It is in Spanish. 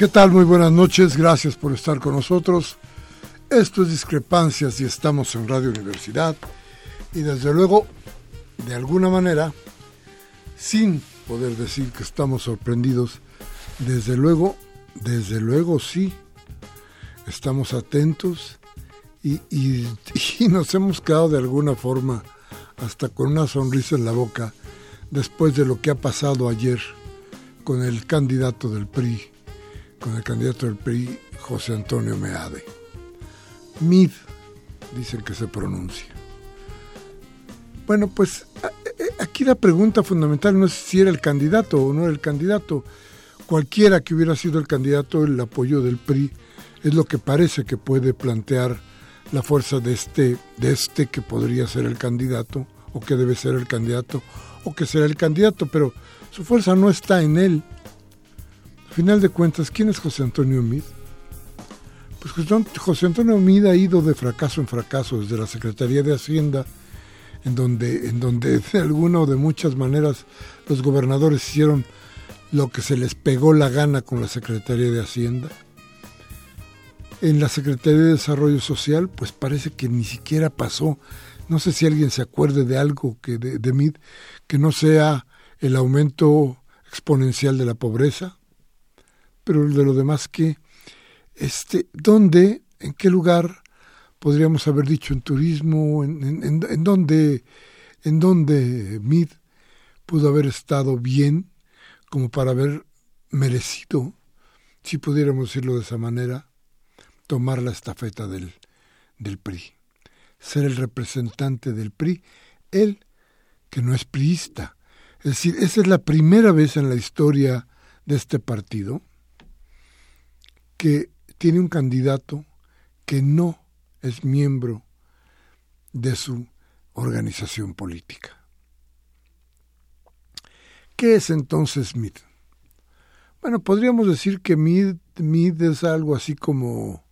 ¿Qué tal? Muy buenas noches, gracias por estar con nosotros. Esto es Discrepancias y estamos en Radio Universidad. Y desde luego, de alguna manera, sin poder decir que estamos sorprendidos, desde luego, desde luego sí, estamos atentos y, y, y nos hemos quedado de alguna forma hasta con una sonrisa en la boca después de lo que ha pasado ayer con el candidato del PRI, con el candidato del PRI, José Antonio Meade. Mid, dicen que se pronuncia. Bueno, pues aquí la pregunta fundamental no es si era el candidato o no era el candidato. Cualquiera que hubiera sido el candidato, el apoyo del PRI es lo que parece que puede plantear la fuerza de este, de este que podría ser el candidato, o que debe ser el candidato, o que será el candidato, pero su fuerza no está en él, final de cuentas, ¿quién es José Antonio Mid? Pues José Antonio Mid ha ido de fracaso en fracaso desde la Secretaría de Hacienda, en donde, en donde de alguna o de muchas maneras los gobernadores hicieron lo que se les pegó la gana con la Secretaría de Hacienda. En la Secretaría de Desarrollo Social, pues parece que ni siquiera pasó. No sé si alguien se acuerde de algo que de, de MID que no sea el aumento exponencial de la pobreza, pero de lo demás que, este, ¿dónde, en qué lugar podríamos haber dicho en turismo, en, en, en dónde, en dónde MID pudo haber estado bien como para haber merecido, si pudiéramos decirlo de esa manera, tomar la estafeta del, del PRI, ser el representante del PRI, él que no es priista. Es decir, esa es la primera vez en la historia de este partido que tiene un candidato que no es miembro de su organización política. ¿Qué es entonces MID? Bueno, podríamos decir que MID, MID es algo así como